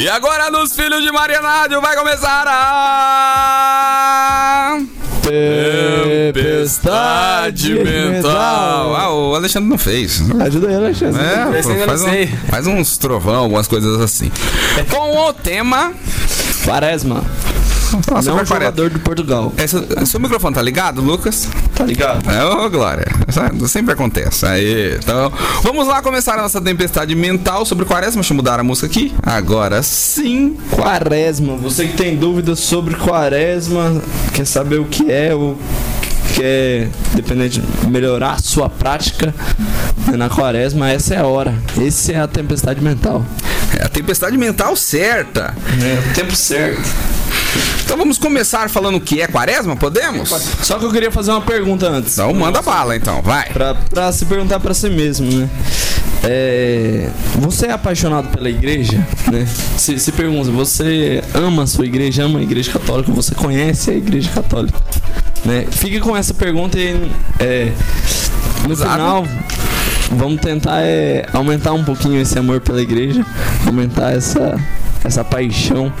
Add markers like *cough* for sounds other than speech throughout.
E agora nos Filhos de Maria Nádio vai começar a... Tempestade mental. Ah, o Alexandre não fez. Ajuda aí, Alexandre. É, faz, um- faz uns trovão, algumas coisas assim. Com o tema. Quaresma. Nossa, não jogador do Portugal. Essa, seu microfone tá ligado, Lucas? Tá ligado? É, ô Glória. Isso sempre acontece. Aí, então, vamos lá começar a nossa tempestade mental sobre quaresma. Deixa eu mudar a música aqui. Agora sim. Quaresma. Você que tem dúvidas sobre quaresma, quer saber o que é ou quer, dependente de melhorar a sua prática na quaresma, essa é a hora. Esse é a tempestade mental. É a tempestade mental certa. É o tempo certo. Então vamos começar falando o que é quaresma? Podemos? Só que eu queria fazer uma pergunta antes. Então manda bala então, vai. Pra, pra se perguntar pra si mesmo, né? É, você é apaixonado pela igreja? Né? Se, se pergunta, você ama a sua igreja, ama a igreja católica, você conhece a igreja católica? Né? Fique com essa pergunta e é, no Exato. final vamos tentar é, aumentar um pouquinho esse amor pela igreja, aumentar essa, essa paixão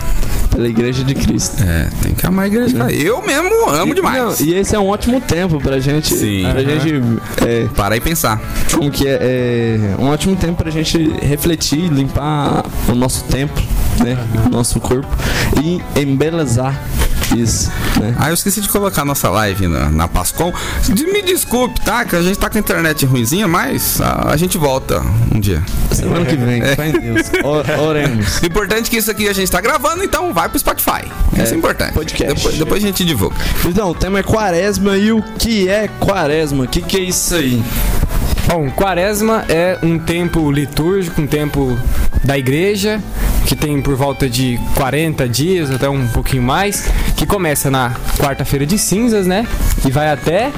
pela igreja de Cristo. É, tem que amar a igreja. Eu mesmo amo E- demais. não, e esse é um ótimo tempo pra gente, Sim. pra Aham. gente é, Parar e pensar. como que é, é um ótimo tempo pra gente refletir, limpar o nosso templo, né? O nosso corpo e embelezar isso, né? Ah, eu esqueci de colocar nossa live na, na Pascom. De- Me desculpe, tá? Que a gente tá com a internet ruimzinha, mas a, a gente volta um dia. Semana que vem, fé em Deus. Or- oremos. O *laughs* importante é que isso aqui a gente tá gravando, então vai pro Spotify. Isso é, É, importante. podcast. Depois, depois a gente divulga. Então, o tema é quaresma e o que é quaresma? O que, que é isso aí? Bom, quaresma é um tempo litúrgico, um tempo da igreja, que tem por volta de 40 dias, até um pouquinho mais, que começa na quarta-feira de cinzas, né? E vai até.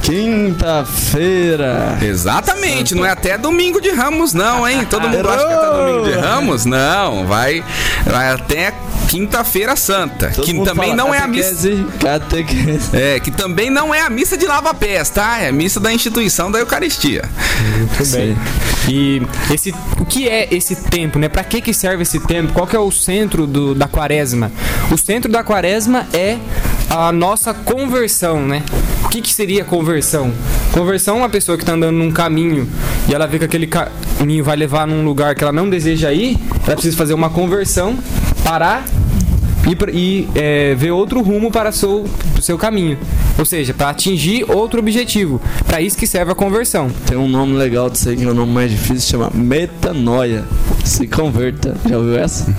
Quinta-feira. Exatamente, não é até domingo de Ramos, não, hein? Todo mundo acha que é até domingo de *laughs* Ramos? Não, vai, vai até quinta-feira santa, Todo que também fala não é a missa. catequese, Catequese. É, que também não é a missa de lava-pés, tá? É a missa da instituição da Eucaristia. Muito bem. E esse, o que é esse tempo, né? Pra que que serve esse tempo? Qual que é o centro do, da quaresma? O centro da quaresma é a nossa conversão, né? O que que seria conversão? Conversão é uma pessoa que tá andando num caminho e ela vê que aquele caminho vai levar num lugar que ela não deseja ir, ela precisa fazer uma conversão, parar e, é, ver outro rumo para seu, o seu caminho. Ou seja, para atingir outro objetivo. Para isso que serve a conversão. Tem um nome legal disso aí que é o nome mais difícil, chama metanoia. Se converta. Já ouviu essa?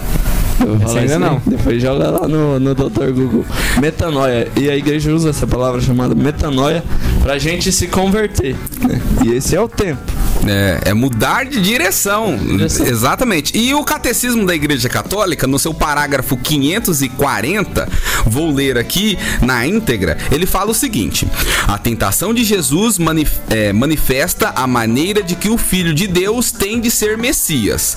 Falar ainda não. Depois joga lá no, no Dr. Google. Metanoia. E a igreja usa essa palavra chamada metanoia pra gente se converter. né? E esse é o tempo. É, é mudar de direção. Direção. Exatamente. E o Catecismo da Igreja Católica, no seu parágrafo 540, vou ler aqui na íntegra, ele fala o seguinte: A tentação de Jesus manif- é, manifesta a maneira de que o Filho de Deus tem de ser Messias.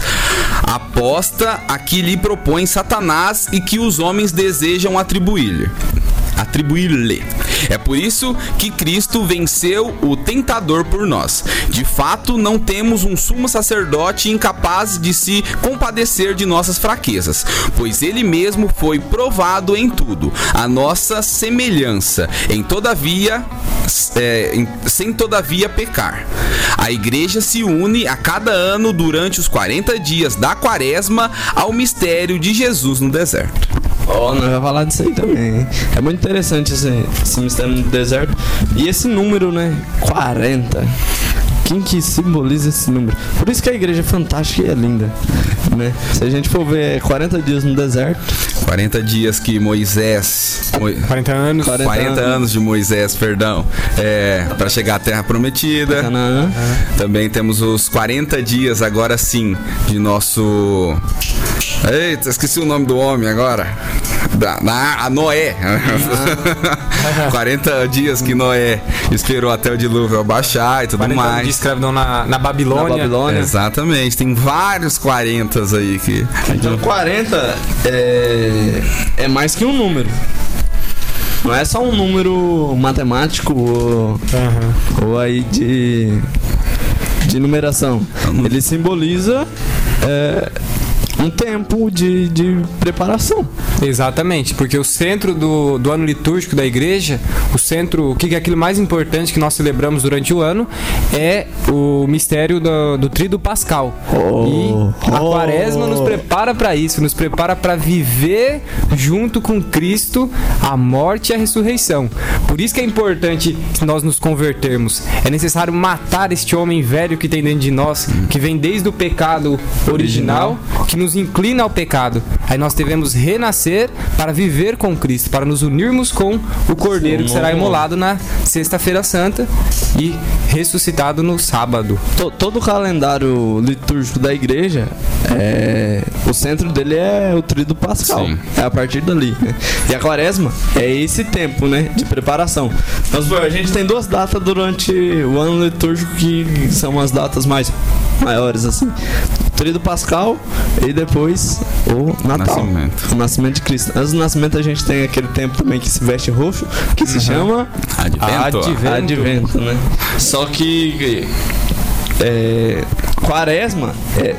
Aposta a que lhe propõe Satanás e que os homens desejam atribuir-lhe atribuir-lhe. É por isso que Cristo venceu o tentador por nós. De fato, não temos um sumo sacerdote incapaz de se compadecer de nossas fraquezas, pois ele mesmo foi provado em tudo, a nossa semelhança, em todavia é, em- sem todavia pecar. A igreja se une a cada ano durante os 40 dias da quaresma ao mistério de Jesus no deserto. Ó, nós vamos falar disso aí também. É muito interessante esse, esse mistério no deserto. E esse número, né? 40. Quem que simboliza esse número? Por isso que a igreja é fantástica e é linda. *laughs* Né? Se a gente for ver 40 dias no deserto, 40 dias que Moisés. Mo- 40 anos. 40 40 anos de Moisés, perdão, é, para chegar à Terra Prometida. Canaã. Também temos os 40 dias, agora sim, de nosso. Eita, esqueci o nome do homem agora. Da, da- a Noé. *laughs* 40 dias que Noé esperou até o dilúvio abaixar e tudo 40 anos de mais. Escravidão na, na Babilônia. Na Babilônia. Exatamente, tem vários 40 aí que. Então 40 é, é mais que um número. Não é só um número matemático ou, Aham. ou aí de, de numeração. Ele simboliza é, um tempo de, de preparação. Exatamente, porque o centro do, do ano litúrgico da igreja, o centro, o que é aquilo mais importante que nós celebramos durante o ano, é o mistério do, do Tríduo Pascal. Oh, e a oh. quaresma nos prepara para isso, nos prepara para viver junto com Cristo a morte e a ressurreição. Por isso que é importante nós nos convertermos. É necessário matar este homem velho que tem dentro de nós, que vem desde o pecado original, que nos inclina ao pecado. Aí nós devemos renascer para viver com Cristo, para nos unirmos com o Cordeiro que será imolado na Sexta-feira Santa e ressuscitado no sábado. To- todo o calendário litúrgico da igreja, é, o centro dele é o Tríduo Pascal. Sim. É a partir dali. E a quaresma é esse tempo, né? De preparação. Mas, pô, a gente tem duas datas durante o ano litúrgico que são as datas mais maiores, assim. O Tríduo Pascal e depois o Natal. Nascimento. O nascimento de Cristo. Antes do nascimento a gente tem aquele tempo também que se veste roxo, que se chama Advento. Advento. Advento, né? Só que é, quaresma é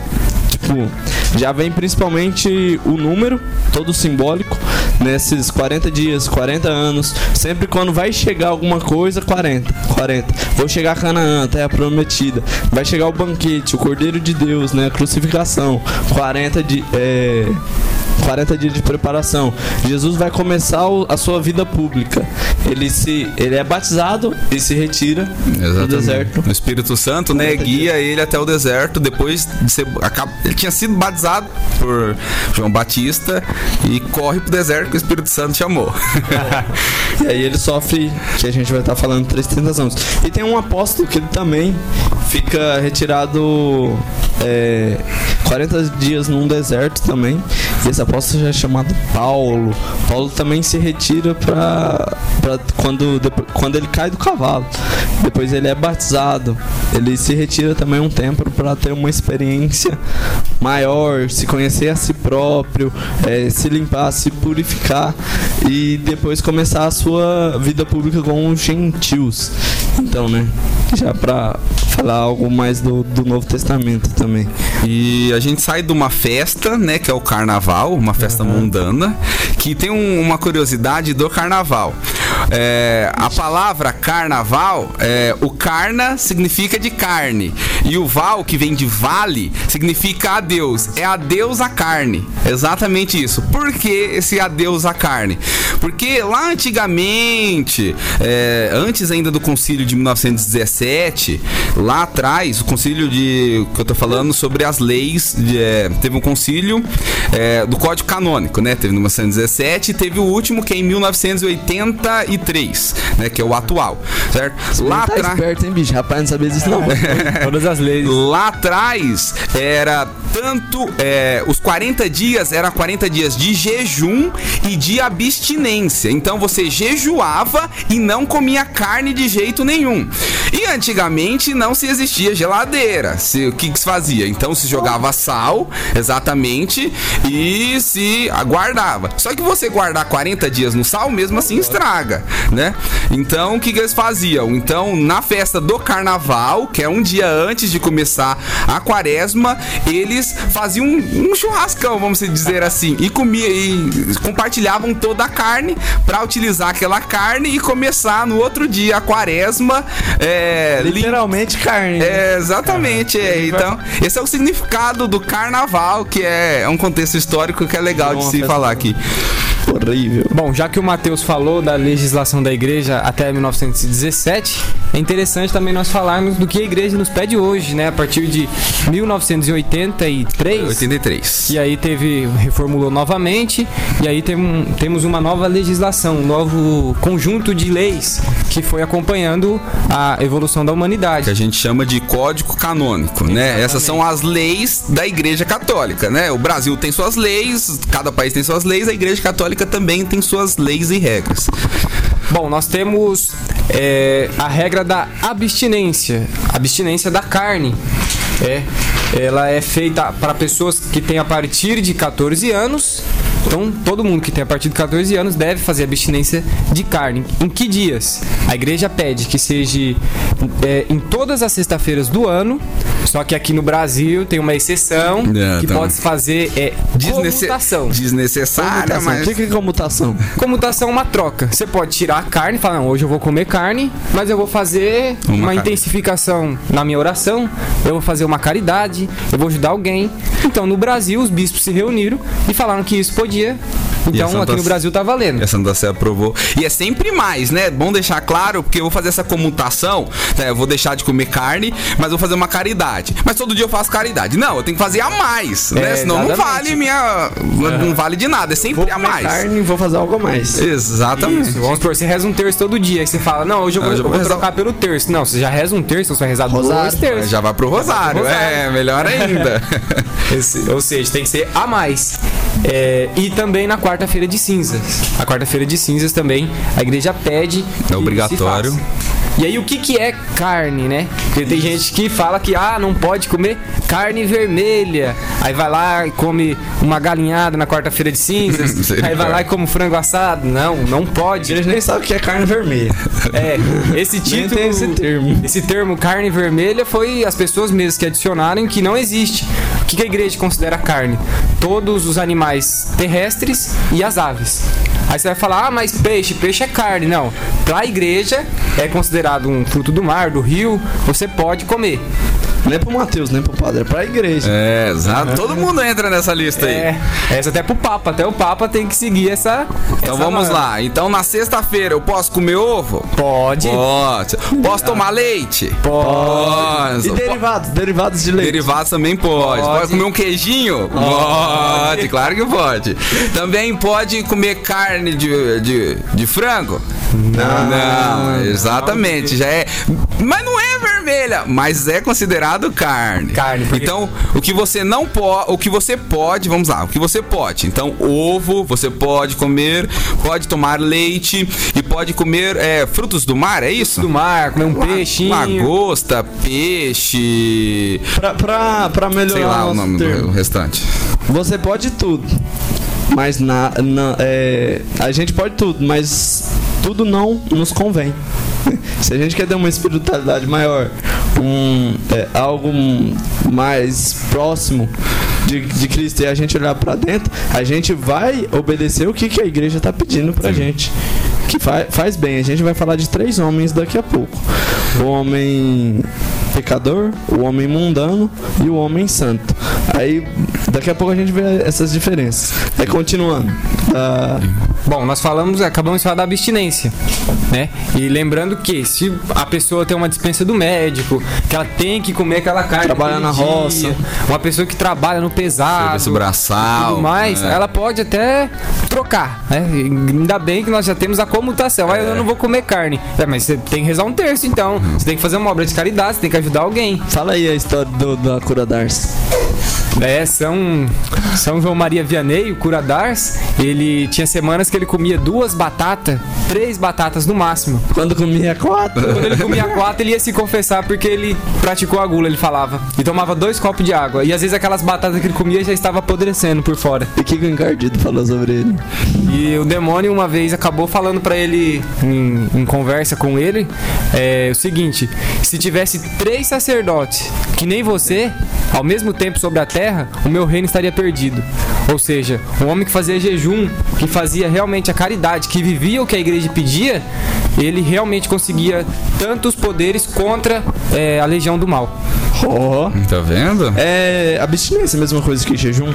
tipo já vem principalmente o número todo simbólico nesses 40 dias, 40 anos, sempre quando vai chegar alguma coisa, 40, 40. Vou chegar a Canaã, terra prometida. Vai chegar o banquete, o Cordeiro de Deus, né, a crucificação, 40 de é, 40 dias de preparação. Jesus vai começar a sua vida pública. Ele se ele é batizado e se retira do Exatamente. deserto. O Espírito Santo, né, guia ele até o deserto depois de ser ele tinha sido batizado por João Batista e corre pro deserto que o Espírito Santo chamou. *laughs* E aí ele sofre, que a gente vai estar falando, três tentações. E tem um apóstolo que ele também fica retirado é, 40 dias num deserto também. E esse apóstolo já é chamado Paulo. Paulo também se retira pra quando, depo- quando ele cai do cavalo. Depois ele é batizado. Ele se retira também um tempo para ter uma experiência maior, se conhecer a si próprio, é, se limpar, se purificar e depois começar a sua vida pública com os gentios. Então, né? Já pra falar algo mais do, do Novo Testamento também. E a gente sai de uma festa, né, que é o carnaval, uma festa mundana, que tem um- uma curiosidade do carnaval. É, a palavra carnaval, é, o carna significa de carne e o val, que vem de vale, significa adeus. É adeus à carne. Exatamente isso. Por que esse adeus à carne? Porque lá antigamente, é, antes ainda do concílio de 1917, lá atrás, o concílio de. que eu tô falando sobre as leis. de, é, teve um concílio é, do Código Canônico, né? Teve em 1917 e teve o último que é em 1983, né? Que é o atual, certo? Lá tá atrás. esperto, hein, bicho? Rapaz, não sabia disso não. *laughs* Todas as leis. Lá atrás era tanto é, os 40 dias era 40 dias de jejum e de abstinência. Então você jejuava e não comia carne de jeito nenhum. E antigamente não se existia geladeira. Se, o que, que se fazia? Então se jogava sal, exatamente, e se aguardava. Só que você guardar 40 dias no sal, mesmo assim estraga, né? Então o que, que eles faziam? Então na festa do carnaval, que é um dia antes de começar a quaresma, eles faziam um, um churrascão, vamos dizer assim, e comia e compartilhavam toda a carne para utilizar aquela carne e começar no outro dia a quaresma. É, Literalmente carne. né? é, exatamente. É. Então, esse é o significado do carnaval, que é, é um contexto histórico que é legal de se falar aqui. Horrível. Bom, já que o Matheus falou da legislação da igreja até 1917, é interessante também nós falarmos do que a igreja nos pede hoje, né? A partir de 1983. 83. E aí teve, reformulou novamente, e aí tem um- temos uma nova legislação, um novo conjunto de leis que foi acompanhando a evolução da Que humanidade. a gente chama de código canônico, né? Essas são as leis da Igreja Católica, né? O Brasil tem suas leis, cada país tem suas leis, a Igreja Católica também tem suas leis e regras. Bom, nós temos é, a regra da abstinência, abstinência da carne. É, ela é feita para pessoas que têm a partir de 14 anos. Então, todo mundo que tem a partir de 14 anos deve fazer abstinência de carne. Em que dias? A igreja pede que seja é, em todas as sextas-feiras do ano, Só que aqui no Brasil tem uma exceção É, que então. pode fazer é Desnece- comutação. Desnecessária, Comutação. mas. O que é comutação? Comutação é uma troca. Você pode tirar a carne e falar, não, hoje eu vou comer carne, mas eu vou fazer Uma uma, intensificação na minha oração, eu vou fazer uma caridade, eu vou ajudar alguém. Então, no Brasil, os bispos se reuniram e falaram que isso podia. E *laughs* Então, Santa aqui no Brasil tá valendo. E a Santa Sé aprovou. E é sempre mais, né? Bom deixar claro, porque eu vou fazer essa comutação, né? Eu vou deixar de comer carne, mas vou fazer uma caridade. Mas todo dia eu faço caridade. Não, eu tenho que fazer a mais, né? É, Senão não exatamente. vale minha. Não vale de nada. É sempre Vou a comer mais. carne e vou fazer algo a mais. Exatamente. Isso, vamos supor, você reza um terço todo dia, aí você fala, não, hoje eu vou, Hoje eu eu vou vou rezar- trocar pelo terço. Não, você já reza um terço, você vai rezar dois Rosário. terços. Já vai pro Rosário. Rosário. É, melhor ainda. *laughs* Esse- ou seja, tem que ser a mais. É, e também na quarta-feira de cinzas. A quarta-feira de cinzas também a igreja pede. que obrigatório. E aí o que, que é carne, né? Porque tem gente que fala que ah, não pode comer carne vermelha. Aí vai lá e come uma galinhada na quarta-feira de cinzas. *laughs* aí vai lá e come um frango assado. Não, não pode. Eles nem sabem o que é carne vermelha. *laughs* É, esse Nem título. tem esse termo. Esse termo carne vermelha foi as pessoas mesmas que adicionaram que não existe. O que a igreja considera carne? Todos os animais terrestres e as aves. Aí você vai falar, ah, mas peixe, peixe é carne. Não. Pra a igreja é considerado um fruto do mar, do rio, você pode comer. Nem pro Mateus, nem pro padre, é pra igreja. É, exato. Todo mundo entra nessa lista aí. É, essa até pro Papa, até o Papa tem que seguir essa. Então essa vamos norma. lá. Então na sexta-feira eu posso comer ovo? Pode. Pode. Posso tomar leite? Pode. E derivados, derivados de leite. Derivados também pode. pode. Pode. comer um queijinho? Pode, claro que pode. Também pode comer carne de, de, de frango? Não, não, exatamente. Já é. Mas não é vermelha, mas é considerado carne. Carne, porque- Então, o que você não pode. O que você pode, vamos lá, o que você pode. Então, ovo, você pode comer, pode tomar leite e pode comer é, frutos do mar, é isso? Do mar, comer um peixinho. Lagosta, peixe. Pra, pra, pra melhorar Sei lá o nosso nome termo. do restante. Você pode tudo. Mas na, na- é, a gente pode tudo, mas tudo não nos convém. *laughs* Se a gente quer ter uma espiritualidade maior, um, é, algo mais próximo de, de Cristo e a gente olhar pra dentro, a gente vai obedecer o que, que a igreja tá pedindo pra gente. Que fa faz bem. A gente vai falar de três homens daqui a pouco: o homem pecador, o homem mundano e o homem santo. Aí daqui a pouco a gente vê essas diferenças. Aí continuando. Ah, Bom, nós falamos, acabamos de falar da abstinência, né? E lembrando que se a pessoa tem uma dispensa do médico, que ela tem que comer aquela carne, Trabalha naquele na roça. uma pessoa que trabalha no pesado, braçal. tudo mais, né? ela pode até trocar, né? Ainda bem que nós já temos a comutação. Aí É. eu não vou comer carne. É, mas você tem que rezar um terço, então. Você tem que fazer uma obra de caridade, você tem que ajudar alguém. fala aí a história do- da cura d'Ars. É, São, São João Maria Vianney, o cura d'Ars, ele tinha semanas que ele comia duas batatas, três batatas no máximo. Quando comia quatro. Quando ele comia quatro, ele ia se confessar porque ele praticou a gula, ele falava. E tomava dois copos de água. E às vezes aquelas batatas que ele comia já estavam apodrecendo por fora. E que o encardido falou sobre ele? E o demônio uma vez acabou falando pra ele, em, em conversa com ele, é, o seguinte: se tivesse três sacerdotes que nem você, ao mesmo tempo sobre a terra, o meu reino estaria perdido. Ou seja, um homem que fazia jejum, que fazia realmente a caridade, que vivia o que a igreja pedia, ele realmente conseguia tantos poderes contra é, a legião do mal. Ó. Tá vendo? É abstinência, a mesma coisa que jejum.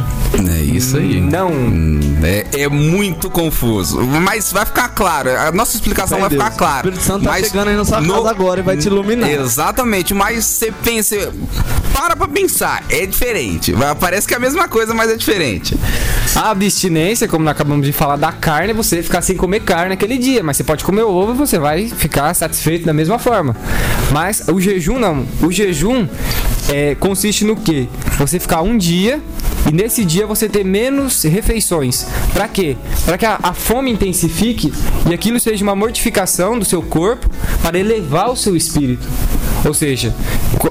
É isso aí. Não. Hum, É, é muito confuso. Mas vai ficar claro. A nossa explicação vai em ficar Deus. clara. O Espírito Santo tá chegando aí na sua no- casa agora e vai te iluminar. Exatamente. Mas você pensa. Para pra pensar. É diferente. Parece que é a mesma coisa, mas é diferente. A abstinência, como nós acabamos de falar da carne, você ficar sem comer carne naquele dia. Mas você pode comer ovo e você vai ficar satisfeito da mesma forma. Mas o jejum não. O jejum é, consiste no quê? Você ficar um dia e nesse dia você ter menos refeições. Pra quê? Para que a, a fome intensifique e aquilo seja uma mortificação do seu corpo para elevar o seu espírito. Ou seja,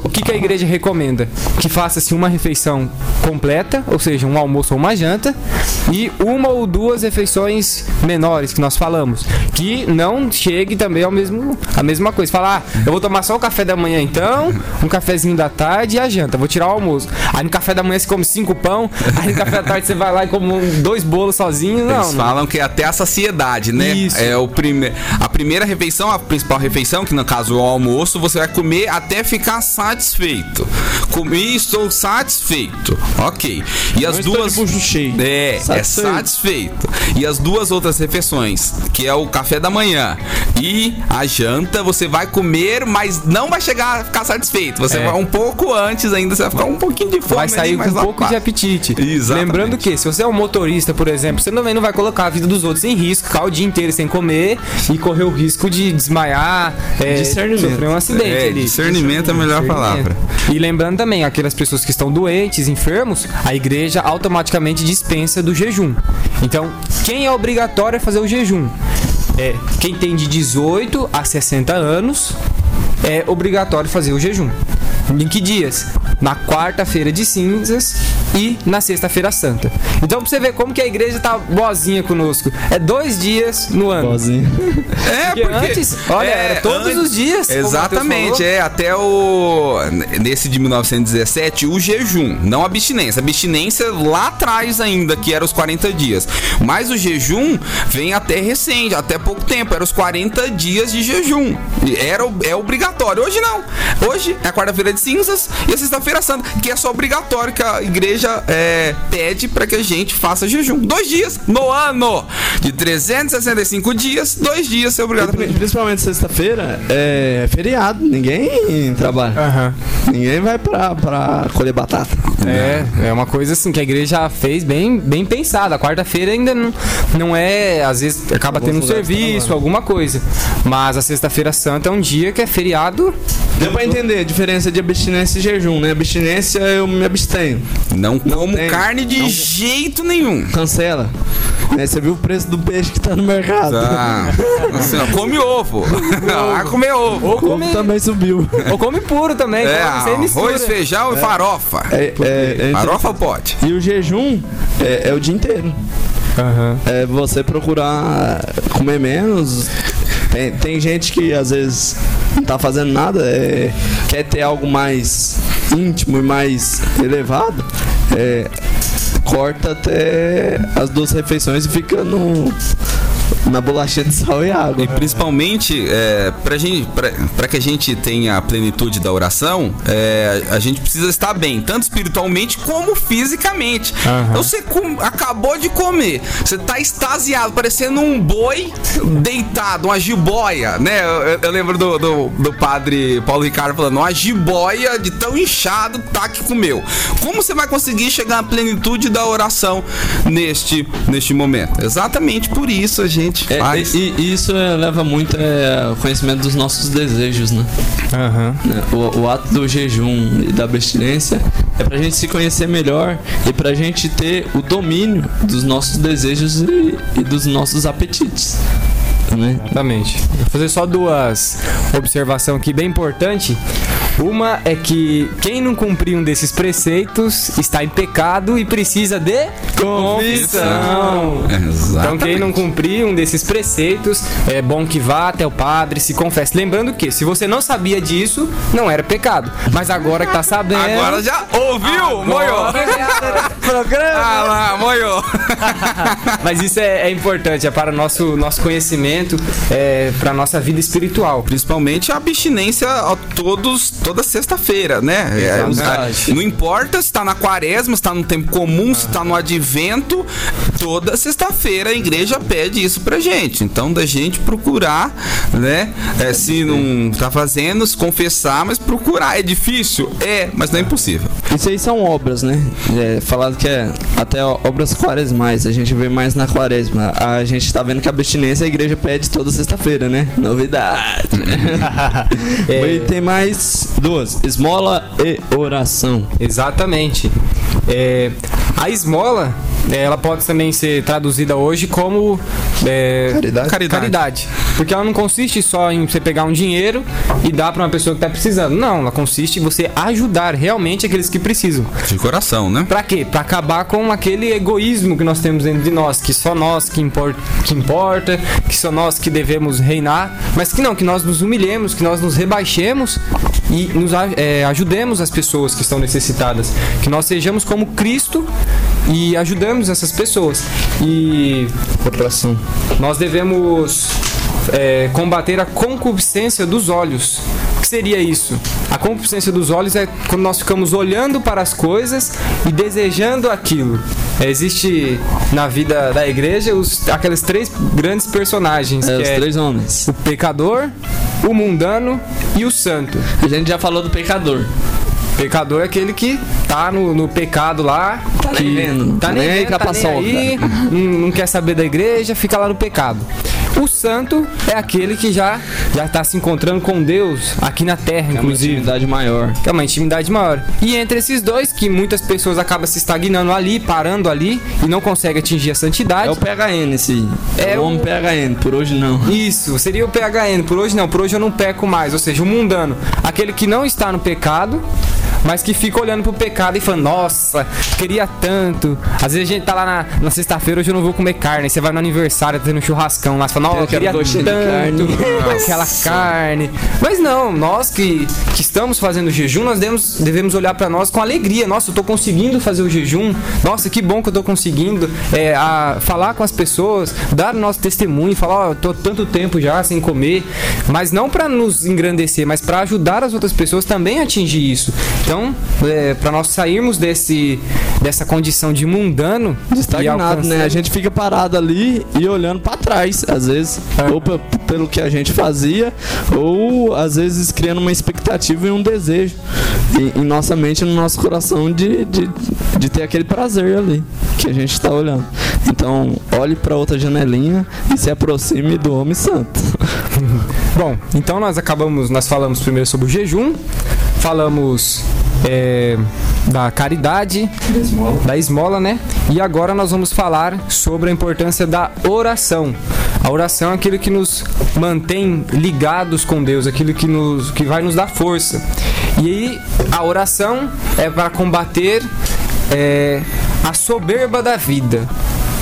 o que, que a igreja recomenda? Que faça-se uma refeição completa, ou seja, um almoço ou uma janta, e uma ou duas refeições menores que nós falamos. Que não chegue também ao mesmo a mesma coisa. Falar, ah, eu vou tomar só o café da manhã então, um cafezinho da tarde e a janta, vou tirar o almoço. Aí no café da manhã você come cinco pão, *laughs* aí no café da tarde você vai lá e come dois bolos sozinho. Não, Eles não. falam que é até a saciedade, né? Isso. É o prime... A primeira refeição, a principal refeição, que no caso é o almoço, você vai comer até ficar satisfeito. Comi e estou satisfeito. Ok. E as Não duas. de cheio. É, é Satisfeito. satisfeito. E as duas outras refeições, que é o café da manhã e a janta, você vai comer, mas não vai chegar a ficar satisfeito. Você É. vai um pouco antes ainda, você vai ficar um pouquinho de fome. vai sair com um pouco de apetite. Exatamente. Lembrando que, se você é um motorista, por exemplo, você também não vai colocar a vida dos outros em risco, ficar o dia inteiro sem comer e correr o risco de desmaiar, é, Discernimento. sofrer um acidente É, ali. Discernimento é a melhor palavra. E lembrando também, aquelas pessoas que estão doentes, enfermos, a igreja automaticamente dispensa do jejum. Então, quem é obrigatório a fazer o jejum? É quem tem de 18 a 60 anos é obrigatório fazer o jejum. Em que dias? Na quarta-feira de cinzas e na sexta-feira santa. Então pra você ver como que a igreja tá boazinha conosco. É dois dias no ano. Bozinho. *laughs* É, Porque antes, olha, era todos os dias, Exatamente, é até o nesse de 1917 o jejum, não a abstinência. A abstinência lá atrás ainda, que era os 40 dias. Mas o jejum vem até recente, até pouco tempo, era os 40 dias de jejum. Era é obrigatório. Hoje não. Hoje é a quarta-feira de cinzas e a sexta-feira santa, que é só obrigatório que a igreja é, pede para que a gente faça jejum. Dois dias no ano. De 365 dias, dois dias é obrigado. Principalmente sexta-feira é feriado, ninguém trabalha. Aham. Ninguém vai pra, pra colher batata. É, é uma coisa assim que a igreja fez bem, bem pensada. A quarta-feira ainda não, não é, às vezes acaba tendo um lugares serviço, alguma coisa. Mas a sexta-feira santa é um dia que é feriado. Deu pra entender a diferença de abstinência e jejum, né? Abstinência eu me abstenho. Não como tem. carne de Não. jeito nenhum. Cancela. Né, Você viu o preço do peixe que tá no mercado? Tá. Assim, ó, come ovo. *laughs* Vai comer ovo. Ou come, também subiu. ou come puro também, É, come sem mistura. arroz, feijão e farofa. É, é, é farofa pode. E o jejum é, é o dia inteiro. Aham. É você procurar comer menos. Tem, tem gente que às vezes não tá fazendo nada, é, quer ter algo mais íntimo e mais elevado. é, corta até as duas refeições e fica no, na bolachinha de sal e água. E principalmente, é, pra, gente, pra, pra que a gente tenha a plenitude da oração, é, a gente precisa estar bem, tanto espiritualmente como fisicamente. Aham. Então você com- acabou de comer, você tá extasiado, parecendo um boi deitado, uma jiboia, né? Eu, eu- eu lembro do, do, do padre Paulo Ricardo falando, uma jiboia de tão inchado tá que comeu. Como você vai conseguir chegar à plenitude da oração neste, neste momento? Exatamente por isso a gente É, faz. e, e isso é, leva muito é, ao conhecimento dos nossos desejos, né? Né? O, o ato do jejum e da abstinência é pra gente se conhecer melhor e pra gente ter o domínio dos nossos desejos e, e dos nossos apetites. Né? Exatamente. Vou fazer só duas observações aqui bem importante. Uma é que quem não cumprir um desses preceitos está em pecado e precisa de confissão. Então Exatamente. quem não cumprir um desses preceitos, é bom que vá até o padre, se confesse. Lembrando que se você não sabia disso, não era pecado. Mas agora que tá sabendo... Agora já ouviu, moiou. Programa. Ah lá, moiou. *laughs* Mas isso é, é importante, é para o nosso, nosso conhecimento, é para a nossa vida espiritual. Principalmente a abstinência a todos, toda sexta-feira, né? É, Verdade. não importa se tá na quaresma, se tá no tempo comum, se tá no advento, toda sexta-feira a igreja pede isso pra gente. Então, da gente procurar, né? É, se não tá fazendo, se confessar, mas procurar. É difícil? É, mas não é impossível. Isso aí são obras, né? É, falado que é até obras quaresmais, a gente vê mais na quaresma. A gente tá vendo que a abstinência a igreja pede toda sexta-feira, né? Novidade. *laughs* *laughs* É. E tem mais duas: esmola e oração. Exatamente. É, a esmola ela pode também ser traduzida hoje como é, Caridade. Caridade. Porque ela não consiste só em você pegar um dinheiro e dar pra uma pessoa que tá precisando. Não, ela consiste em você ajudar realmente aqueles que precisam. De coração, né? Pra quê? Pra acabar com aquele egoísmo que nós temos dentro de nós, que só nós que, impor que importa, que só nós que devemos reinar, mas que não, que nós nos humilhemos, que nós nos rebaixemos e nos é, ajudemos as pessoas que estão necessitadas, que nós sejamos como Cristo e ajudamos essas pessoas. E Coração. nós devemos é, combater a concupiscência dos olhos. O que seria isso? A concupiscência dos olhos é quando nós ficamos olhando para as coisas e desejando aquilo. É, existe na vida da igreja os, aqueles três grandes personagens, É, os é três homens. o pecador, o mundano e o santo. A gente já falou do pecador. Pecador é aquele que tá no, no pecado lá, Tá que nem vendo, tá tá nem nem vendo, a tá nem aí, não, não quer saber da igreja, fica lá no pecado. O santo é aquele que já já tá se encontrando com Deus aqui na terra, É uma inclusive. intimidade maior. Que é uma intimidade maior. E entre esses dois, que muitas pessoas acabam se estagnando ali, parando ali e não conseguem atingir a santidade. É o PHN esse. É É o- homem PHN, por hoje não. Isso, seria o PHN. Por hoje não, por hoje eu não peco mais. Ou seja, o mundano. Aquele que não está no pecado, mas que fica olhando pro pecado e falando, nossa, queria tanto. Às vezes a gente tá lá na, na sexta-feira, hoje eu não vou comer carne. Você vai no aniversário, tá tendo um churrascão lá, você fala, nossa, eu queria tanto carne. aquela carne. Mas não, nós que, que estamos fazendo o jejum, nós devemos, devemos olhar pra nós com alegria. Nossa, eu tô conseguindo fazer o jejum. Nossa, que bom que eu tô conseguindo é, a, falar com as pessoas, dar o nosso testemunho, falar, ó, eu tô tanto tempo já sem comer, mas não pra nos engrandecer, mas pra ajudar as outras pessoas também a atingir isso. Então, é, para nós sairmos desse dessa condição de mundano e Estagnado, né? A gente fica parado ali e olhando pra trás, às vezes, É. ou pe- pelo que a gente fazia, ou às vezes criando uma expectativa e um desejo em, em nossa mente, no nosso coração de, de, de ter aquele prazer ali que a gente tá olhando. Então, olhe pra outra janelinha e se aproxime do homem santo. *laughs* Bom, então nós acabamos, nós falamos primeiro sobre o jejum, falamos é, da caridade, da esmola, né? E agora nós vamos falar sobre a importância da oração. A oração é aquilo que nos mantém ligados com Deus, aquilo que, nos, que vai nos dar força. E aí, a oração é para combater é, a soberba da vida.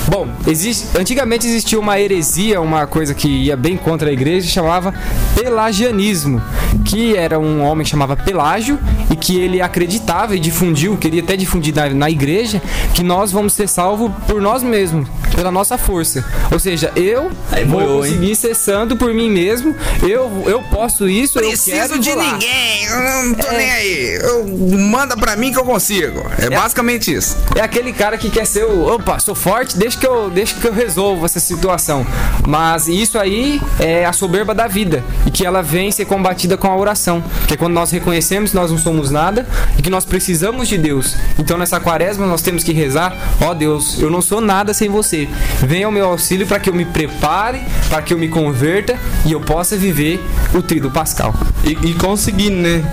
Bom, existe, antigamente existia uma heresia, uma coisa que ia bem contra a igreja, chamava pelagianismo, que era um homem que chamava Pelágio e que ele acreditava e difundiu, queria até difundir na, na igreja, que nós vamos ser salvos por nós mesmos, pela nossa força. Ou seja, eu Aí vou boiou, hein? conseguir ser santo por mim mesmo, eu, eu posso isso, eu quero Preciso de ninguém, eu não tô nem aí. Eu, manda pra mim que eu consigo. É, basicamente isso. É aquele cara que quer ser o. Opa, sou forte, deixa que eu, deixa que eu resolvo essa situação. Mas isso aí é a soberba da vida. E que ela vem ser combatida com a oração. Que é quando nós reconhecemos que nós não somos nada e que nós precisamos de Deus. Então nessa quaresma nós temos que rezar: Ó Deus, eu não sou nada sem você. Venha ao meu auxílio para que eu me prepare, para que eu me converta e eu possa viver o trido pascal. e, e conseguir, né,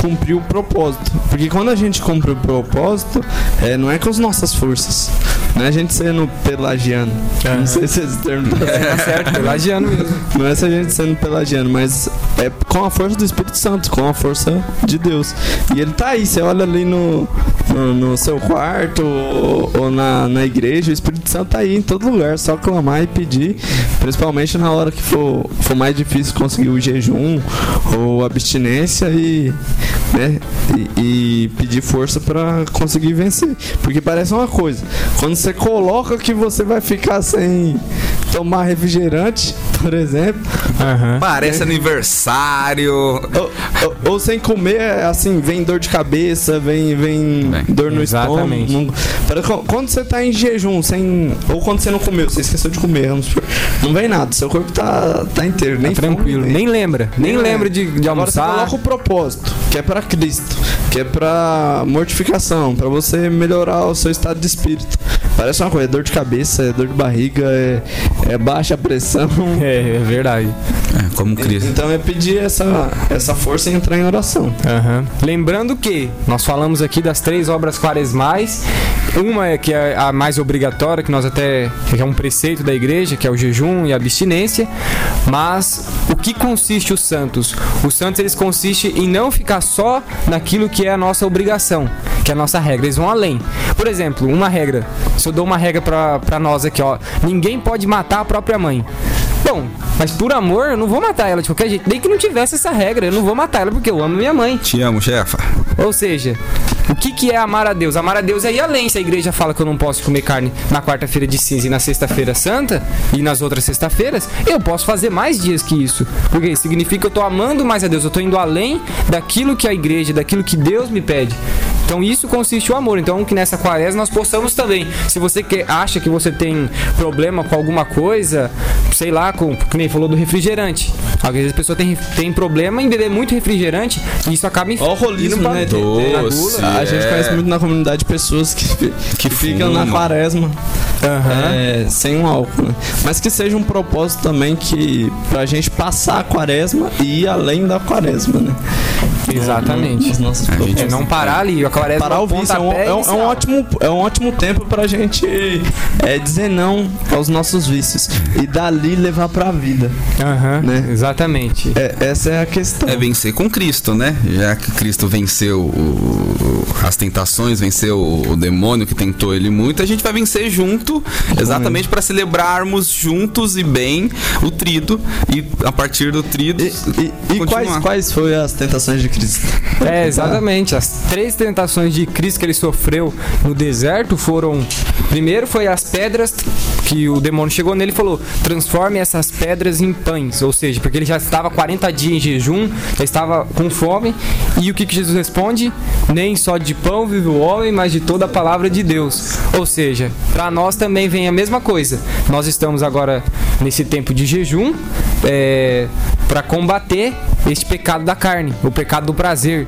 cumprir o propósito. Porque quando a gente cumpre o propósito, é, não é com as nossas forças. Não é a gente sendo pelagiano. Não sei se esse termo tá Tá certo, pelagiano mesmo. Não é se a gente sendo pelagiano, mas é com a força do Espírito Santo, com a força de Deus. E ele tá aí, você olha ali no, no, no seu quarto ou, ou na, na igreja, o Espírito Santo tá aí em todo lugar, só clamar e pedir, principalmente na hora que for, for mais difícil conseguir o jejum ou abstinência e, né, e, e pedir força para conseguir vencer. Porque parece uma coisa, quando você coloca que você vai ficar sem tomar refrigerante, *laughs* por exemplo, Parece aniversário. ou, ou- ou sem comer, assim, vem dor de cabeça, vem, vem dor no Exatamente. estômago. Não- quando você tá em jejum, sem, ou quando você não comeu, você esqueceu de comer, vamos supor, não vem nada, seu corpo tá, tá inteiro, nem Tá fome tranquilo, vem. nem lembra, nem lembra. lembra de, de Agora você almoçar. coloca o propósito, que é pra Cristo, que é pra mortificação, pra você melhorar o seu estado de espírito. Parece uma coisa, é dor de cabeça, é dor de barriga, é, é baixa pressão. *laughs* É, é verdade. É, como Cristo. Então é pedir essa, essa força e entrar em oração. Aham. Lembrando que nós falamos aqui das três obras quaresmais Uma é que é a mais obrigatória, que nós até que é um preceito da igreja, que é o jejum e a abstinência. Mas o que consiste os santos? Os santos eles consistem em não ficar só naquilo que é a nossa obrigação, que é a nossa regra. Eles vão além. Por exemplo, uma regra. Se eu dou uma regra pra nós aqui, ó, ninguém pode matar a própria mãe. Bom, mas por amor, eu não vou matar ela de qualquer jeito. Nem que não tivesse essa regra, eu não vou matar ela porque eu amo minha mãe. Te amo, chefa. Ou seja, o que, que é amar a Deus? Amar a Deus é ir além. Se a igreja fala que eu não posso comer carne na quarta-feira de cinza e na sexta-feira santa e nas outras sexta-feiras, eu posso fazer mais dias que isso. Porque significa que eu tô amando mais a Deus, eu tô indo além daquilo que a igreja, daquilo que Deus me pede. Então isso consiste o amor. Então que nessa quaresma nós possamos também. Se você que acha que você tem problema com alguma coisa, sei lá, com que nem falou do refrigerante. Às vezes a pessoa tem, tem problema em beber muito refrigerante e isso acaba Ó o rolismo, pra- né? Doce. gula. A gente É. conhece muito na comunidade pessoas que, fi- que ficam na quaresma Aham. é, sem um álcool, né? Mas que seja um propósito também que pra gente passar a quaresma e ir além da quaresma, né? Exatamente. Os nossos A gente- É não parar ali. A quaresma Parar o é um vício é um, é um- é um ótimo, é um ótimo tempo pra gente é, dizer não aos nossos vícios e dali levar pra vida. Aham, né? Exatamente. É, essa é a questão. É vencer com Cristo, né? Já que Cristo venceu o- as tentações, venceu o, o demônio que tentou ele muito, a gente vai vencer junto, exatamente para celebrarmos juntos e bem o trido e a partir do trido E, e- e quais, quais foram as tentações de *laughs* É, exatamente. As três tentações de Cristo que ele sofreu no deserto foram. Primeiro foi as pedras que o demônio chegou nele e falou: transforme essas pedras em pães. Ou seja, porque ele já estava 40 dias em jejum, já estava com fome. E o que, que Jesus responde? Nem só de pão vive o homem, mas de toda a palavra de Deus. Ou seja, para nós também vem a mesma coisa. Nós estamos agora nesse tempo de jejum. É, para combater este pecado da carne, o pecado do prazer.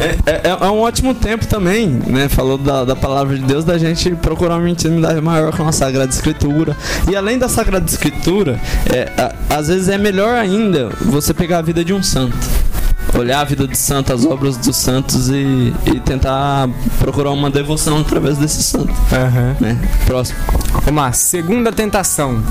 É, é- é um ótimo tempo também, né? Falou da, da palavra de Deus, da gente procurar uma intimidade maior com a Sagrada Escritura. E além da Sagrada Escritura, é, a- às vezes é melhor ainda você pegar a vida de um santo. Olhar a vida do santo, as obras dos santos e, e tentar procurar uma devoção através desse santo. Né? Próximo. Vamos lá, segunda tentação.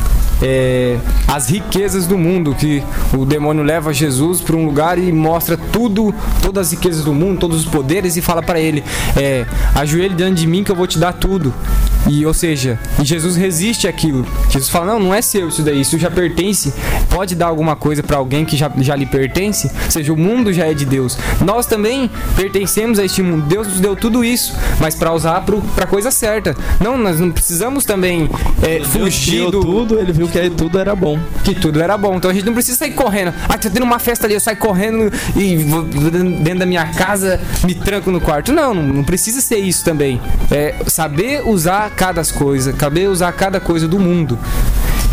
É, as riquezas do mundo, que o demônio leva Jesus para um lugar e mostra tudo, todas as riquezas do mundo, todos os poderes e fala para ele: é, ajoelhe diante de mim que eu vou te dar tudo. E ou seja, e Jesus resiste àquilo. Jesus fala: não, não é seu isso daí, isso já pertence. Pode dar alguma coisa para alguém que já, já lhe pertence? Ou seja, o mundo já é de Deus. Nós também pertencemos a este mundo. Deus nos deu tudo isso, mas para usar para coisa certa. Não, nós não precisamos também é, fugir do tudo, ele viu que tudo era bom. que tudo era bom. Então a gente não precisa sair correndo. Ah, tá tendo uma festa ali, eu saio correndo e vou dentro da minha casa, me tranco no quarto. Não, não, não precisa ser isso também. É saber usar cada coisa, saber usar cada coisa do mundo.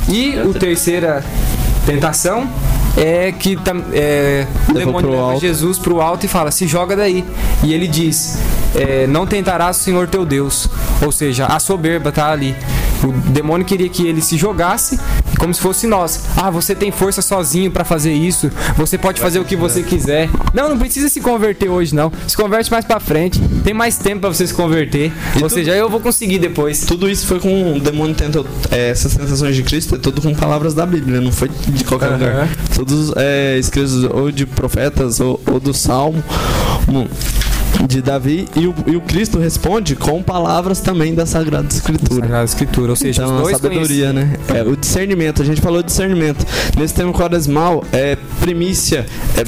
E o terceira tentação é que é, o demônio leva alto. Jesus pro alto e fala: se joga daí. E ele diz: é, não tentarás o Senhor teu Deus. Ou seja, a soberba tá ali. O demônio queria que ele se jogasse como se fosse nós. Ah, você tem força sozinho pra fazer isso. Você pode fazer o que você quiser. Não, não precisa se converter hoje não. Se converte mais pra frente. Tem mais tempo pra você se converter. Ou tu- seja, eu vou conseguir depois. Tudo isso foi com o demônio tentou. é, essas tentações de Cristo é tudo com palavras da Bíblia, não foi de qualquer Aham. lugar. Todos é, escritos ou de profetas ou, ou do Salmo hum, de Davi. E o, e o Cristo responde com palavras também da Sagrada Escritura. Sagrada Escritura, ou seja, Então, a sabedoria, né? É, o discernimento, a gente falou discernimento. Nesse tema quaresmal, é primícia, é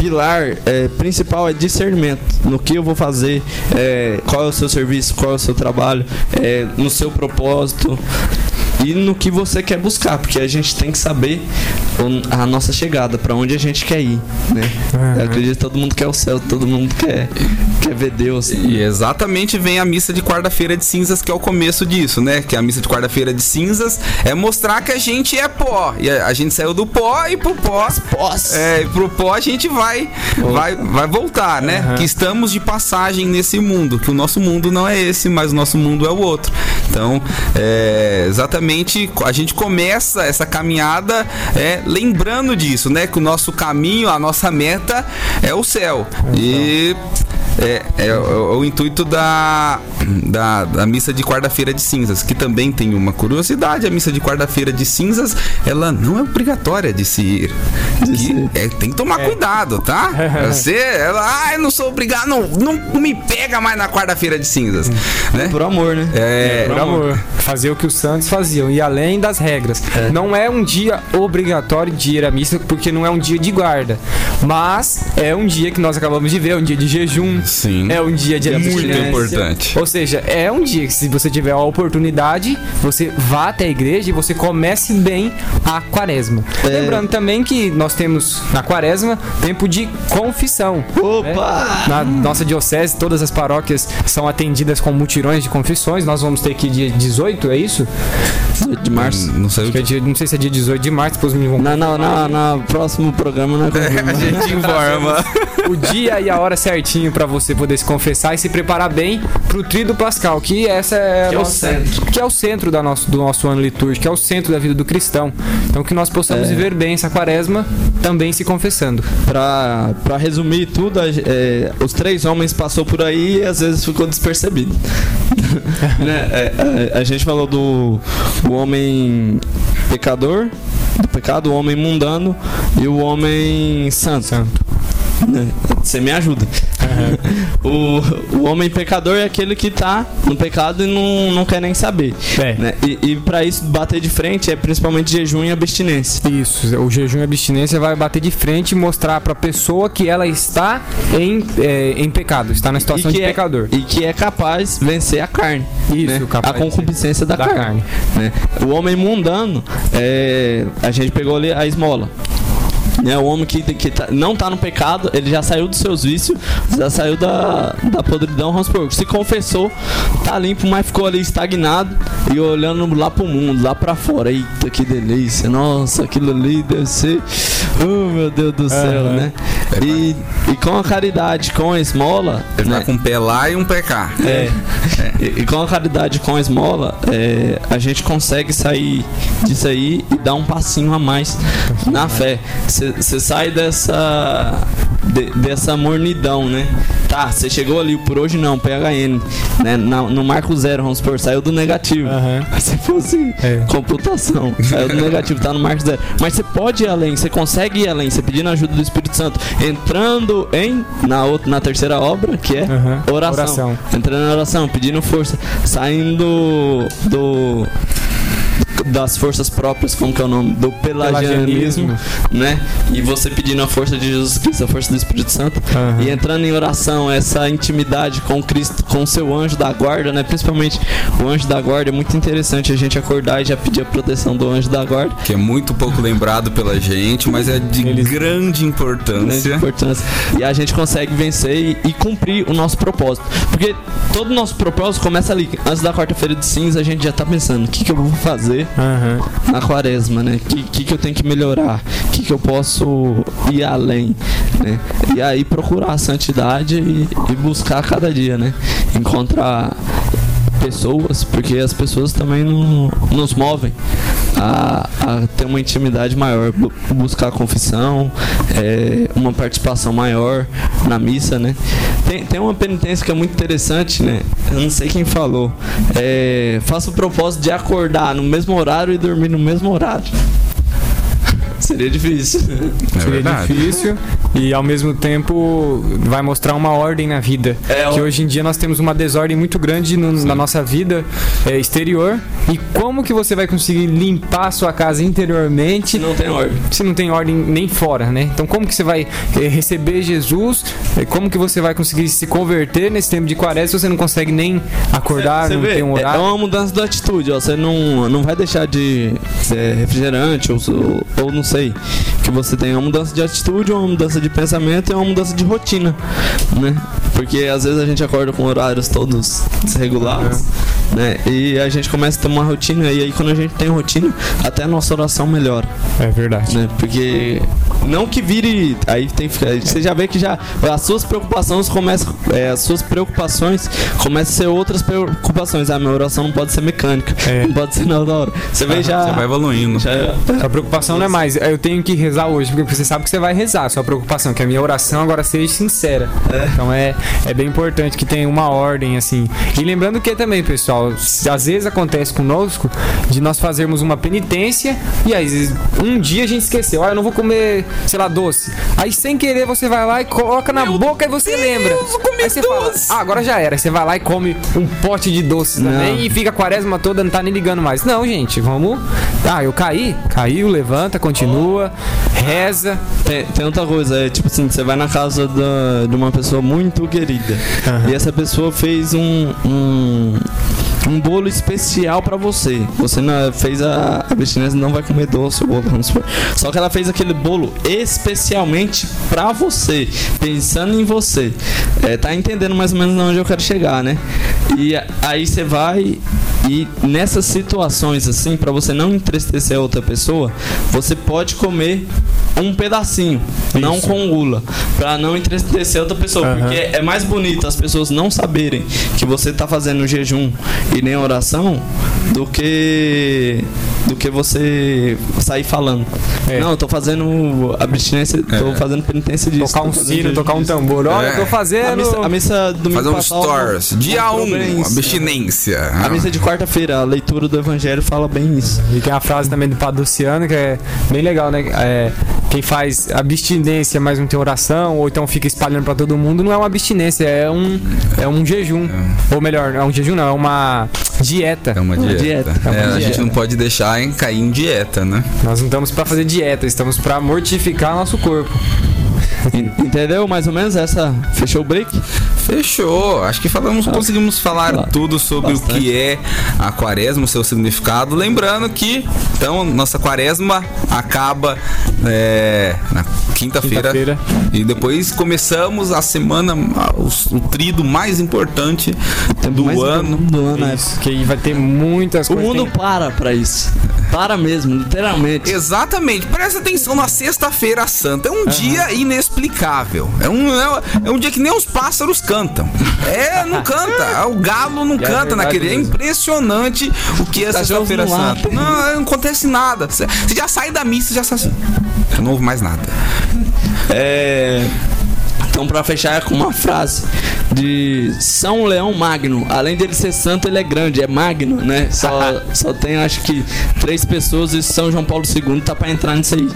pilar é, principal é discernimento. No que eu vou fazer, é, qual é o seu serviço, qual é o seu trabalho, é, no seu propósito e no que você quer buscar, porque a gente tem que saber a nossa chegada, para onde a gente quer ir, né? Eu acredito que todo mundo quer o céu, todo mundo quer, quer ver Deus. E exatamente vem a missa de quarta-feira de cinzas, que é o começo disso, né? Que a missa de quarta-feira de cinzas é mostrar que a gente é pó. E a, gente saiu do pó e pro pó. Pós. É, e pro pó a gente vai, vai, vai voltar, né? Que estamos de passagem nesse mundo. Que o nosso mundo não é esse, mas o nosso mundo é o outro. Então, é, exatamente, a gente começa essa caminhada é, lembrando disso, né? Que o nosso caminho, a nossa meta é o céu. E é, é o, o intuito da, da, da missa de quarta-feira de cinzas, que também tem uma curiosidade. A missa de quarta-feira de cinzas, ela não é obrigatória de se ir. Que- é, tem que tomar cuidado, tá? *laughs* Você, ela, ah, eu não sou obrigado, não, não me pega mais na quarta-feira de cinzas, né? Por amor, né? É, Por amor. Fazer o que os santos faziam, e além das regras. Não é um dia obrigatório de ir à missa, porque não é um dia de guarda. Mas é um dia que nós acabamos de ver, é um dia de jejum. Sim. É um dia de Muito abstinência. importante. Ou seja, é um dia que se você tiver a oportunidade, você vá até a igreja e você comece bem a quaresma. É. Lembrando também que nós temos na quaresma tempo de confissão. Opa! Na nossa diocese, todas as paróquias são atendidas com mutirões de confissões. Nós vamos ter aqui dia 18, é isso? 18 de março. Não sei o Acho que é dia- não sei se é dia 18 de março, depois me vão Na, na, na, na próximo programa, né? *laughs* A gente *laughs* informa. o dia e a hora certinho pra você poder se confessar e se preparar bem pro Tríduo Pascal, que essa é, a Que é o centro. que é o centro da nosso, do nosso ano litúrgico, que é o centro da vida do cristão. Então que nós possamos É. viver bem essa quaresma também se confessando. Pra, pra resumir tudo, a é, os três homens passou por aí e às vezes ficou despercebido. *laughs* Né? É, é, a gente falou do o homem pecador, do pecado, o homem mundano e o homem santo. Santo. né? Você me ajuda. O, o homem pecador é aquele que tá no pecado e não, não quer nem saber. É. né? E, e para isso bater de frente é principalmente jejum e abstinência. Isso, o jejum e abstinência vai bater de frente e mostrar pra pessoa que ela está em, é, em pecado, está na situação de é, pecador. e que é capaz de vencer a carne. Isso, né? capaz a concupiscência da, da carne. carne. né? O homem mundano, é, a gente pegou ali a esmola. Né, o homem que, que tá- não tá no pecado, ele já saiu dos seus vícios, já saiu da, da podridão, vamos supor, se confessou, tá limpo, mas ficou ali estagnado e olhando lá pro mundo, lá pra fora. Eita, que delícia, nossa, aquilo ali deve ser. Oh meu Deus do céu, Aham. né? E, e com a caridade, com a esmola, Ele né, tá com um pé lá e um pé cá. é. E, e com a caridade, com a esmola, é, a gente consegue sair disso aí e dar um passinho a mais na fé. Você sai dessa de- dessa mornidão, né? Tá, você chegou ali por hoje não, PHN, né? Na- no marco zero, vamos supor, saiu do negativo. Mas Se fosse É. computação, saiu do negativo, tá no marco zero. Mas você pode ir além, você consegue ir além, você pedindo ajuda do Espírito Santo, entrando em na outra, na terceira obra, que é Aham. oração. Oração. Entrando na oração, pedindo força, saindo do das forças próprias, como que é o nome? Do pelagianismo, Pelagianismo. né? E você pedindo a força de Jesus Cristo, a força do Espírito Santo, Aham. e entrando em oração, essa intimidade com Cristo, com o seu anjo da guarda, né? Principalmente o anjo da guarda, é muito interessante a gente acordar e já pedir a proteção do anjo da guarda. Que é muito pouco lembrado pela gente, mas é de Eles- grande de importância. importância. E a gente consegue vencer e, e cumprir o nosso propósito. Porque todo o nosso propósito começa ali. Antes da quarta-feira de cinza, a gente já tá pensando: o que, que eu vou fazer Aham. na quaresma, né? O que, que, que eu tenho que melhorar? O que, que eu posso ir além? Né? E aí procurar a santidade e, e buscar cada dia, né? Encontrar pessoas, porque as pessoas também não, nos movem a, a ter uma intimidade maior, bu- buscar confissão, é, uma participação maior na missa, né? Tem, tem uma penitência que é muito interessante, né? Eu não sei quem falou. É, faça o propósito de acordar no mesmo horário e dormir no mesmo horário. Seria difícil. É Seria verdade. difícil e ao mesmo tempo vai mostrar uma ordem na vida. É, que hoje em dia nós temos uma desordem muito grande no- na nossa vida é, exterior. E como que você vai conseguir limpar a sua casa interiormente Se não tem ordem. se não tem ordem nem fora, né? Então como que você vai eh, receber Jesus? Eh, Como que você vai conseguir se converter nesse tempo de quaresma se você não consegue nem acordar, Você não vê, tem um é- horário? É uma mudança de atitude, ó. Você não, não vai deixar de ser refrigerante ou, ou, ou não sei. Que você tem uma mudança de atitude, uma mudança de pensamento e uma mudança de rotina, né? Porque às vezes a gente acorda com horários todos desregulados, né? E a gente começa a ter uma rotina e aí quando a gente tem rotina, até a nossa oração melhora, É verdade. né? Porque não que vire. Aí tem que ficar. Você já vê que já. As suas preocupações começam. é, as suas preocupações começam a ser outras preocupações. A minha oração não pode ser mecânica. É. Não pode ser na hora. Você vê já. Você vai evoluindo. já A preocupação não é mais, eu tenho que rezar hoje, porque você sabe que você vai rezar, sua preocupação, que a minha oração agora seja sincera. Então é, é bem importante que tenha uma ordem, assim. E lembrando que também, pessoal, às vezes acontece conosco de nós fazermos uma penitência e aí um dia a gente esqueceu, ah, eu não vou comer, sei lá, doce. Aí sem querer você vai lá e coloca na boca e você lembra. Aí você fala, ah, agora já era. Aí você vai lá e come um pote de doces Não. também e fica a quaresma toda, não tá nem ligando mais. Não, gente, vamos. Ah, eu caí, caiu, levanta, continua, reza. Tem, tem outra coisa, é tipo assim, você vai na casa da- de uma pessoa muito querida e essa pessoa fez um, um, um bolo especial pra você. Você não, fez a a não vai comer doce o bolo. Só que ela fez aquele bolo especialmente pra você, pensando em você. É, tá entendendo mais ou menos onde eu quero chegar, né? E aí você vai e nessas situações assim, pra você não entristecer a outra pessoa, você pode comer um pedacinho, não com gula, Pra não entristecer a outra pessoa, Aham. porque é mais bonito as pessoas não saberem que você tá fazendo jejum e nem oração do que do que você sair falando. É. Não, eu tô fazendo abstinência, tô fazendo penitência disso. Tocar um sino, tocar um tambor. Olha, É. eu tô fazendo. A missa, a missa domingo Fazer um passado stories. Dia mostrou 1, bem isso. abstinência. A missa de quarta-feira, a leitura do evangelho fala bem isso. E tem a frase também do Padre Luciano que é bem legal, né? É, quem faz abstinência, mas não tem oração, ou então fica espalhando pra todo mundo, não é uma abstinência, é um, é um jejum. Ou melhor, não é um jejum, não, é uma dieta. É uma dieta. dieta. É, É uma a gente dieta. não pode deixar em cair em dieta, né? Nós não estamos pra fazer dieta, estamos pra mortificar nosso corpo. En- Entendeu? Mais ou menos essa. Fechou o break? Fechou. Acho que falamos, conseguimos falar Claro. tudo sobre Bastante. o que é a quaresma, o seu significado. Lembrando que, então, nossa quaresma acaba é, na quinta-feira. Quinta-feira. e depois começamos a semana, o, o trido mais importante do Mais ano. Do ano é. Isso, que aí vai ter muitas O coisas. mundo Tem- para pra isso. Para mesmo, literalmente. Exatamente, presta atenção na Sexta-feira Santa. É um dia inexplicável. É um, é, é um dia que nem os pássaros cantam. É, não canta. *laughs* O galo não É canta naquele. É mesmo. impressionante o que é Sexta-feira não Santa. Não, não acontece nada. Você você já sai da missa e já sai assim. Eu não ouvo mais nada. É. Então, pra fechar com uma frase de São Leão Magno. Além dele ser santo, ele é grande, é magno, né? Só, *laughs* só tem, acho que, três pessoas e São João Paulo II tá pra entrar nisso aí.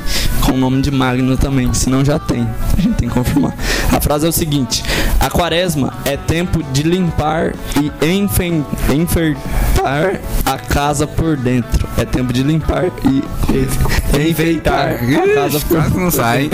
Com o nome de Magno também, senão já tem. A gente tem que confirmar. A frase é o seguinte: A quaresma é tempo de limpar e enfen- enfeitar a casa por dentro. É tempo de limpar e enfeitar a casa por Quase não sai.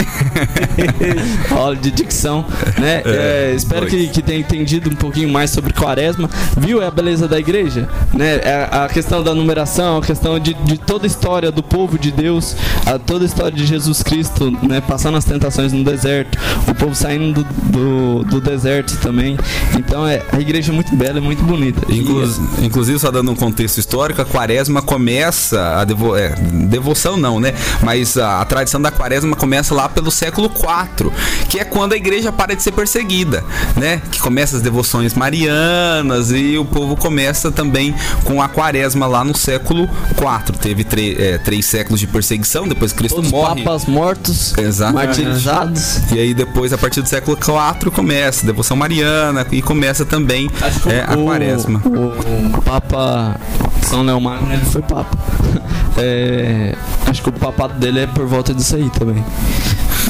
*laughs* Olha, de dicção, né? *laughs* É, espero que, que tenha entendido um pouquinho mais sobre quaresma. Viu é a beleza da igreja? Né? É a questão da numeração, a questão de, de toda a história do povo de Deus, a, toda a história de Jesus Cristo, né? Passando as tentações no deserto, o povo saindo do, do, do deserto também. Então é, a igreja é muito bela e muito bonita. E- Inclu- inclusive, só dando um contexto histórico, a quaresma começa, a devo é, devoção não, né? Mas a, a tradição da quaresma começa lá pelo século IV, que é quando a igreja para de ser perseguida, né? Que começa as devoções marianas e o povo começa também com a quaresma lá no século IV. Teve é, três séculos de perseguição, depois Cristo Todos os morre. papas mortos, Exato. martirizados. E aí depois, a partir do século IV, começa a devoção mariana e começa também é, a o, quaresma. O, o Papa São Leão Magno, ele foi Papa. *laughs* É, acho que o papado dele é por volta disso aí também.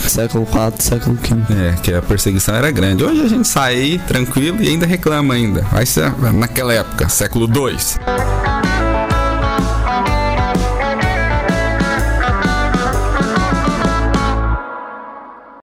Século IV, século V. É, que a perseguição era grande. Hoje a gente sai tranquilo e ainda reclama ainda. Vai ser naquela época, século II.